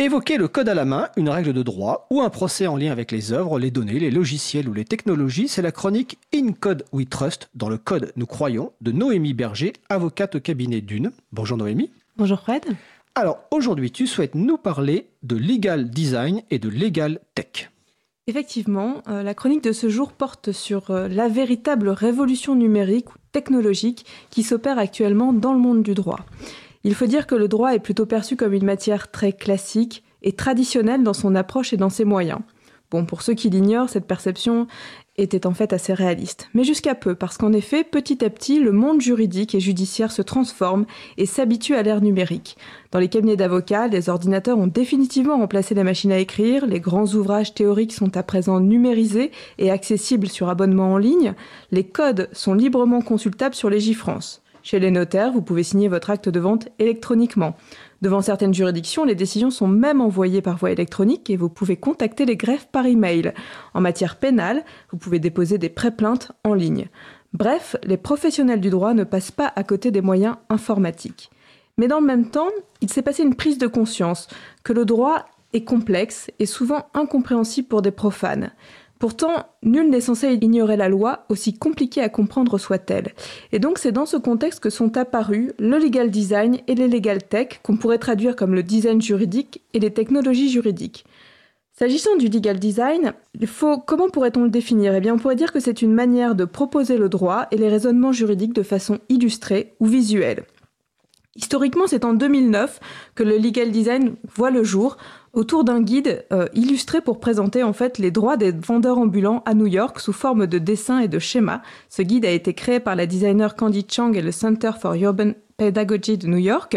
Évoquer le code à la main, une règle de droit ou un procès en lien avec les œuvres, les données, les logiciels ou les technologies, c'est la chronique In Code We Trust, dans le code nous croyons, de Noémie Berger, avocate au cabinet d'une. Bonjour Noémie. Bonjour Fred. Alors aujourd'hui, tu souhaites nous parler de legal design et de legal tech. Effectivement, euh, la chronique de ce jour porte sur euh, la véritable révolution numérique ou technologique qui s'opère actuellement dans le monde du droit. Il faut dire que le droit est plutôt perçu comme une matière très classique et traditionnelle dans son approche et dans ses moyens. Bon, pour ceux qui l'ignorent, cette perception était en fait assez réaliste. Mais jusqu'à peu, parce qu'en effet, petit à petit, le monde juridique et judiciaire se transforme et s'habitue à l'ère numérique. Dans les cabinets d'avocats, les ordinateurs ont définitivement remplacé les machines à écrire, les grands ouvrages théoriques sont à présent numérisés et accessibles sur abonnement en ligne, les codes sont librement consultables sur Légifrance. Chez les notaires, vous pouvez signer votre acte de vente électroniquement. Devant certaines juridictions, les décisions sont même envoyées par voie électronique et vous pouvez contacter les greffes par email. En matière pénale, vous pouvez déposer des pré-plaintes en ligne. Bref, les professionnels du droit ne passent pas à côté des moyens informatiques. Mais dans le même temps, il s'est passé une prise de conscience que le droit est complexe et souvent incompréhensible pour des profanes. Pourtant, nul n'est censé ignorer la loi, aussi compliquée à comprendre soit-elle. Et donc c'est dans ce contexte que sont apparus le legal design et les legal tech, qu'on pourrait traduire comme le design juridique et les technologies juridiques. S'agissant du legal design, il faut, comment pourrait-on le définir? Eh bien, on pourrait dire que c'est une manière de proposer le droit et les raisonnements juridiques de façon illustrée ou visuelle. Historiquement, c'est en 2009 que le legal design voit le jour autour d'un guide euh, illustré pour présenter en fait les droits des vendeurs ambulants à New York sous forme de dessins et de schémas. Ce guide a été créé par la designer Candy Chang et le Center for Urban Pedagogy de New York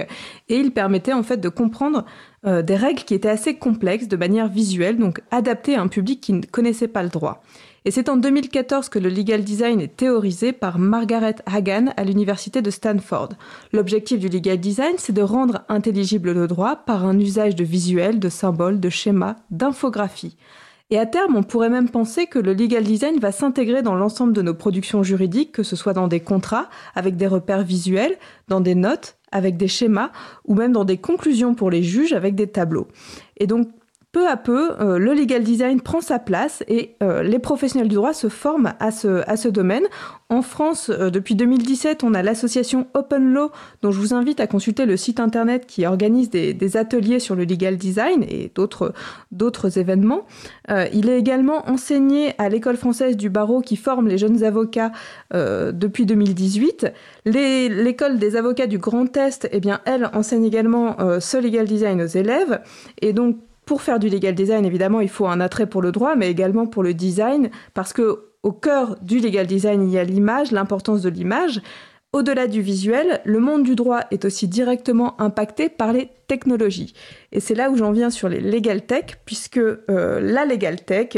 et il permettait en fait de comprendre euh, des règles qui étaient assez complexes de manière visuelle, donc adaptées à un public qui ne connaissait pas le droit. Et c'est en 2014 que le legal design est théorisé par Margaret Hagan à l'université de Stanford. L'objectif du legal design, c'est de rendre intelligible le droit par un usage de visuels, de symboles, de schémas, d'infographies. Et à terme, on pourrait même penser que le legal design va s'intégrer dans l'ensemble de nos productions juridiques, que ce soit dans des contrats, avec des repères visuels, dans des notes, avec des schémas, ou même dans des conclusions pour les juges avec des tableaux. Et donc, peu à peu, euh, le legal design prend sa place et euh, les professionnels du droit se forment à ce, à ce domaine. En France, euh, depuis 2017, on a l'association Open Law, dont je vous invite à consulter le site internet qui organise des, ateliers sur le legal design et d'autres, d'autres événements. il est également enseigné à l'école française du barreau qui forme les jeunes avocats depuis 2018. l'école des avocats du Grand Est, eh bien, elle enseigne également ce legal design aux élèves. Et donc, pour faire du legal design, évidemment, il faut un attrait pour le droit, mais également pour le design, parce que au cœur du legal design, il y a l'image, l'importance de l'image. Au-delà du visuel, le monde du droit est aussi directement impacté par les technologies. Et c'est là où j'en viens sur les legal tech, puisque euh, la legal tech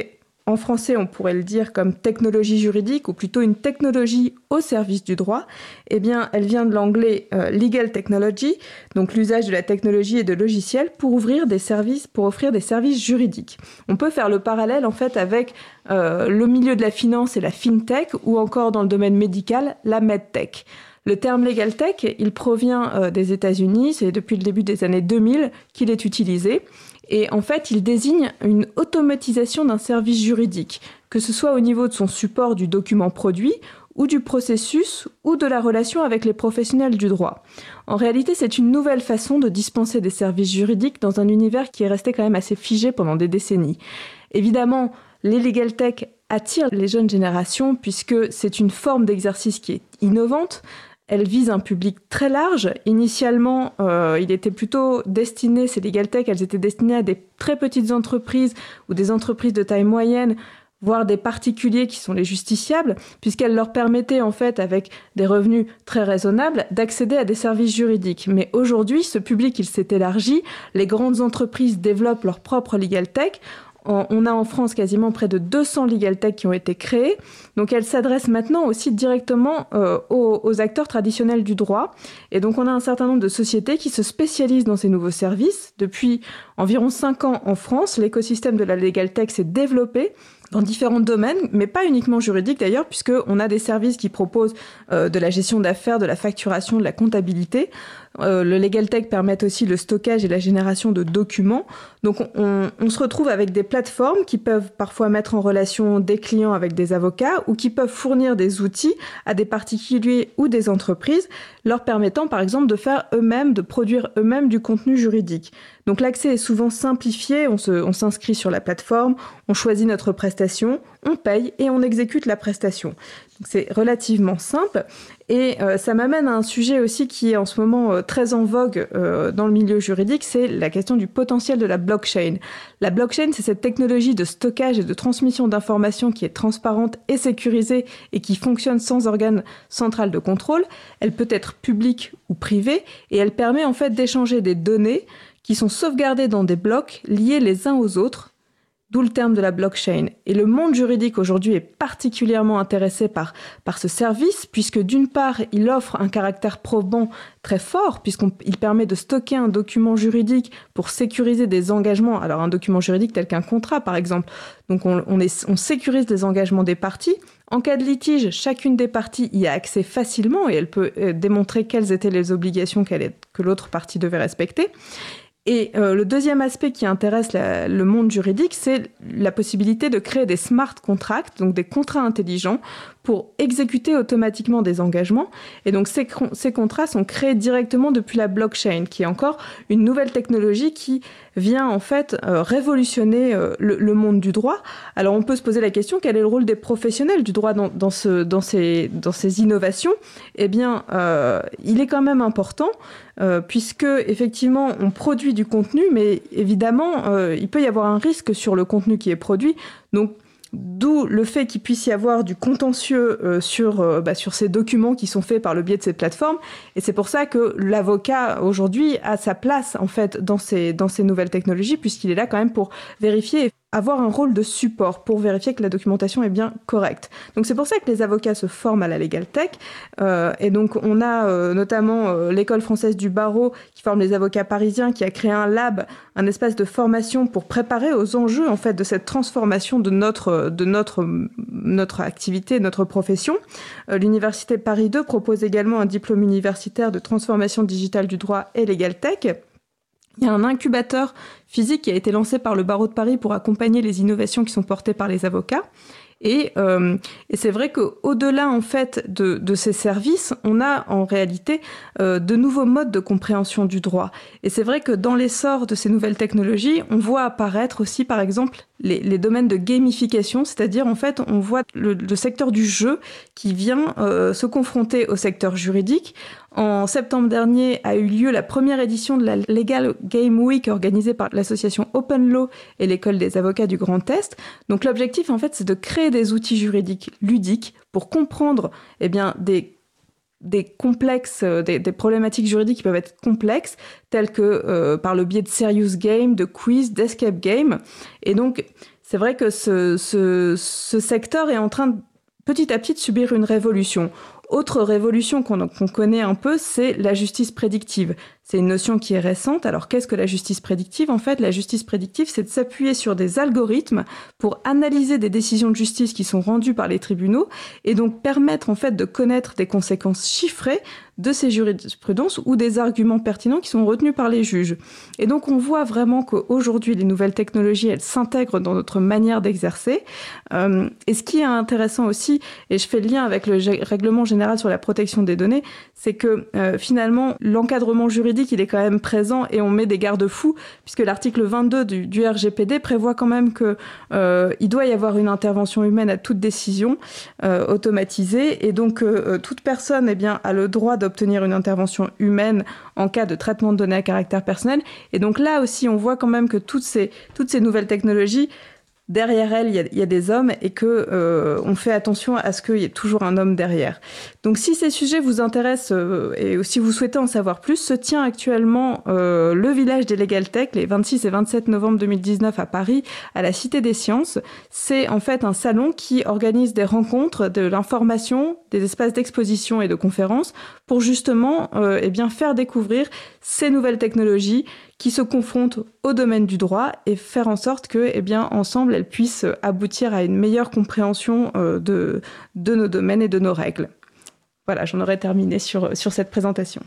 en français, on pourrait le dire comme technologie juridique ou plutôt une technologie au service du droit. Eh bien, elle vient de l'anglais euh, legal technology, donc l'usage de la technologie et de logiciels pour ouvrir des services, pour offrir des services juridiques. On peut faire le parallèle en fait avec euh, le milieu de la finance et la fintech ou encore dans le domaine médical, la medtech. Le terme legal tech, il provient euh, des États-Unis, c'est depuis le début des années 2000 qu'il est utilisé. Et en fait, il désigne une automatisation d'un service juridique, que ce soit au niveau de son support du document produit ou du processus ou de la relation avec les professionnels du droit. En réalité, c'est une nouvelle façon de dispenser des services juridiques dans un univers qui est resté quand même assez figé pendant des décennies. Évidemment, les legal tech attirent les jeunes générations puisque c'est une forme d'exercice qui est innovante, elle vise un public très large. Initialement, euh, il était plutôt destiné, ces legal tech, elles étaient destinées à des très petites entreprises ou des entreprises de taille moyenne, voire des particuliers qui sont les justiciables, puisqu'elles leur permettaient en fait, avec des revenus très raisonnables, d'accéder à des services juridiques. Mais aujourd'hui, ce public, il s'est élargi. Les grandes entreprises développent leur propre legal tech on a en France quasiment près de 200 legal tech qui ont été créés. Donc elles s'adressent maintenant aussi directement euh, aux, acteurs traditionnels du droit. Et donc on a un certain nombre de sociétés qui se spécialisent dans ces nouveaux services. Depuis environ 5 ans en France, l'écosystème de la legal tech s'est développé dans différents domaines, mais pas uniquement juridiques d'ailleurs, puisqu'on a des services qui proposent euh, de la gestion d'affaires, de la facturation, de la comptabilité. Euh, le Legal Tech permet aussi le stockage et la génération de documents. Donc on, on, se retrouve avec des plateformes qui peuvent parfois mettre en relation des clients avec des avocats ou qui peuvent fournir des outils à des particuliers ou des entreprises, leur permettant par exemple de faire eux-mêmes, de produire eux-mêmes du contenu juridique. Donc l'accès est souvent simplifié, on s'inscrit sur la plateforme, on choisit notre prestation, on paye et on exécute la prestation. C'est relativement simple et euh, ça m'amène à un sujet aussi qui est en ce moment euh, très en vogue euh, dans le milieu juridique, c'est la question du potentiel de la blockchain. La blockchain, c'est cette technologie de stockage et de transmission d'informations qui est transparente et sécurisée et qui fonctionne sans organe central de contrôle. Elle peut être publique ou privée et elle permet en fait d'échanger des données qui sont sauvegardées dans des blocs liés les uns aux autres D'où le terme de la blockchain. Et le monde juridique aujourd'hui est particulièrement intéressé par, par ce service, puisque d'une part, il offre un caractère probant très fort, puisqu'il permet de stocker un document juridique pour sécuriser des engagements. Alors un document juridique tel qu'un contrat, par exemple. Donc on, on sécurise les engagements des parties. En cas de litige, chacune des parties y a accès facilement et elle peut euh, démontrer quelles étaient les obligations que l'autre partie devait respecter. Et euh, le deuxième aspect qui intéresse le monde juridique, c'est la possibilité de créer des smart contracts, donc des contrats intelligents, pour exécuter automatiquement des engagements. Et donc ces, contrats sont créés directement depuis la blockchain, qui est encore une nouvelle technologie qui vient en fait euh, révolutionner euh, le, monde du droit. Alors on peut se poser la question quel est le rôle des professionnels du droit dans, dans, ce, dans, ces, dans ces innovations? Eh bien, euh, il est quand même important puisque effectivement on produit du contenu, mais évidemment il peut y avoir un risque sur le contenu qui est produit. Donc D'où le fait qu'il puisse y avoir du contentieux euh, sur, euh, bah, sur ces documents qui sont faits par le biais de cette plateforme. Et c'est pour ça que l'avocat aujourd'hui a sa place en fait dans ces, dans ces nouvelles technologies puisqu'il est là quand même pour vérifier avoir un rôle de support pour vérifier que la documentation est bien correcte. Donc c'est pour ça que les avocats se forment à la Legal Tech. Euh, et donc on a euh, notamment euh, l'école française du barreau qui forme les avocats parisiens, qui a créé un lab, un espace de formation pour préparer aux enjeux en fait de cette transformation de notre de notre notre activité, notre profession. L'université Paris 2 propose également un diplôme universitaire de transformation digitale du droit et Legal Tech. Il y a un incubateur physique qui a été lancé par le barreau de Paris pour accompagner les innovations qui sont portées par les avocats. Et, euh, et c'est vrai qu'au-delà en fait de, ces services, on a en réalité euh, de nouveaux modes de compréhension du droit. Et c'est vrai que dans l'essor de ces nouvelles technologies, on voit apparaître aussi par exemple les, les domaines de gamification, c'est-à-dire en fait on voit le, le, secteur du jeu qui vient euh, se confronter au secteur juridique en septembre dernier a eu lieu la première édition de la Legal Game Week organisée par l'association Open Law et l'école des avocats du Grand Est. Donc l'objectif en fait c'est de créer des outils juridiques ludiques pour comprendre eh bien des des complexes, euh, des, problématiques juridiques qui peuvent être complexes, telles que euh, par le biais de serious game, de quiz, d'escape game. Et donc, c'est vrai que ce, ce, ce secteur est en train petit à petit de subir une révolution. Autre révolution qu'on connaît un peu, c'est la justice prédictive. C'est une notion qui est récente. Alors qu'est-ce que la justice prédictive? En fait, la justice prédictive, c'est de s'appuyer sur des algorithmes pour analyser des décisions de justice qui sont rendues par les tribunaux et donc permettre en fait de connaître des conséquences chiffrées de ces jurisprudences ou des arguments pertinents qui sont retenus par les juges. Et donc on voit vraiment qu'aujourd'hui les nouvelles technologies elles s'intègrent dans notre manière d'exercer. Euh, et ce qui est intéressant aussi, et je fais le lien avec le règlement général sur la protection des données, c'est que euh, finalement l'encadrement juridique il est quand même présent et on met des garde-fous puisque l'article 22 du, RGPD prévoit quand même que euh, doit y avoir une intervention humaine à toute décision euh, automatisée et donc euh, toute personne eh bien a le droit de obtenir une intervention humaine en cas de traitement de données à caractère personnel. Et donc là aussi, on voit quand même que toutes ces nouvelles technologies derrière elle, il y a, des hommes et que euh, on fait attention à ce qu'il y ait toujours un homme derrière. Donc, si ces sujets vous intéressent euh, et si vous souhaitez en savoir plus, se tient actuellement euh, le village des Legal Tech les 26 et 27 novembre 2019 à Paris, à la Cité des Sciences. C'est en fait un salon qui organise des rencontres, de l'information, des espaces d'exposition et de conférences pour justement eh bien faire découvrir ces nouvelles technologies qui se confrontent au domaine du droit et faire en sorte que, eh bien, ensemble, elles puissent aboutir à une meilleure compréhension euh, de, de nos domaines et de nos règles. Voilà, j'en aurais terminé sur, sur cette présentation.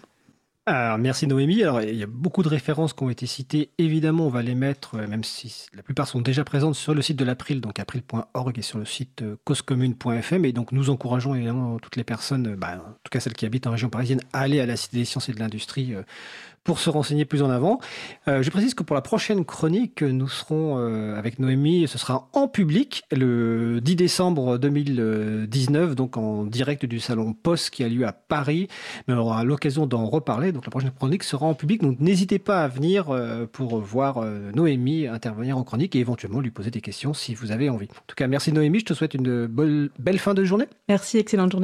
Alors, merci Noémie. Alors, il y a beaucoup de références qui ont été citées. Évidemment, on va les mettre, euh, même si la plupart sont déjà présentes sur le site de l'April, donc april.org et sur le site euh, causecommune.fm. Et donc, nous encourageons évidemment toutes les personnes, bah, en tout cas celles qui habitent en région parisienne, à aller à la Cité des sciences et de l'industrie pour se renseigner plus en avant. Euh, je précise que pour la prochaine chronique, nous serons euh, avec Noémie, ce sera en public le 10 décembre 2019, donc en direct du salon Post qui a lieu à Paris. Mais on aura l'occasion d'en reparler. Donc la prochaine chronique sera en public. Donc n'hésitez pas à venir euh, pour voir Noémie intervenir en chronique et éventuellement lui poser des questions si vous avez envie. En tout cas, merci Noémie. Je te souhaite une belle fin de journée. Merci, excellente journée.